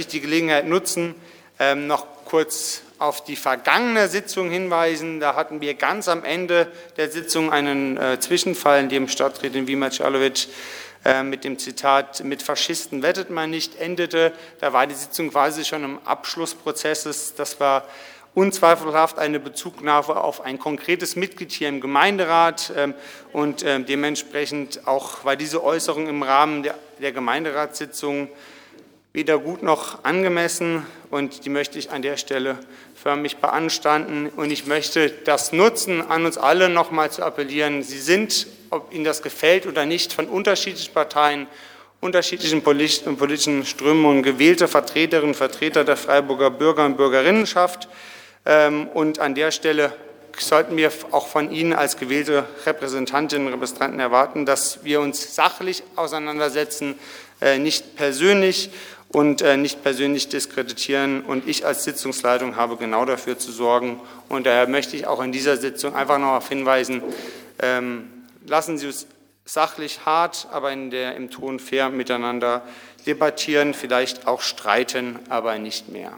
ich die Gelegenheit nutzen, ähm, noch kurz auf die vergangene Sitzung hinweisen. Da hatten wir ganz am Ende der Sitzung einen äh, Zwischenfall, in dem Stadträtin Wima Czalowitsch äh, mit dem Zitat, mit Faschisten wettet man nicht, endete. Da war die Sitzung quasi schon im Abschlussprozess. Das war unzweifelhaft eine Bezugnahme auf ein konkretes Mitglied hier im Gemeinderat ähm, und ähm, dementsprechend auch war diese Äußerung im Rahmen der Gemeinderatssitzung weder gut noch angemessen und die möchte ich an der Stelle förmlich beanstanden und ich möchte das nutzen, an uns alle noch mal zu appellieren. Sie sind, ob Ihnen das gefällt oder nicht, von unterschiedlichen Parteien, unterschiedlichen politischen Strömungen gewählte Vertreterinnen und Vertreter der Freiburger Bürger und Bürgerinnenschaft. Ähm, und an der Stelle sollten wir auch von Ihnen als gewählte Repräsentantinnen und Repräsentanten erwarten, dass wir uns sachlich auseinandersetzen, äh, nicht persönlich und äh, nicht persönlich diskreditieren. Und ich als Sitzungsleitung habe genau dafür zu sorgen. Und daher möchte ich auch in dieser Sitzung einfach noch darauf hinweisen, ähm, lassen Sie uns sachlich hart, aber in der, im Ton fair miteinander debattieren, vielleicht auch streiten, aber nicht mehr.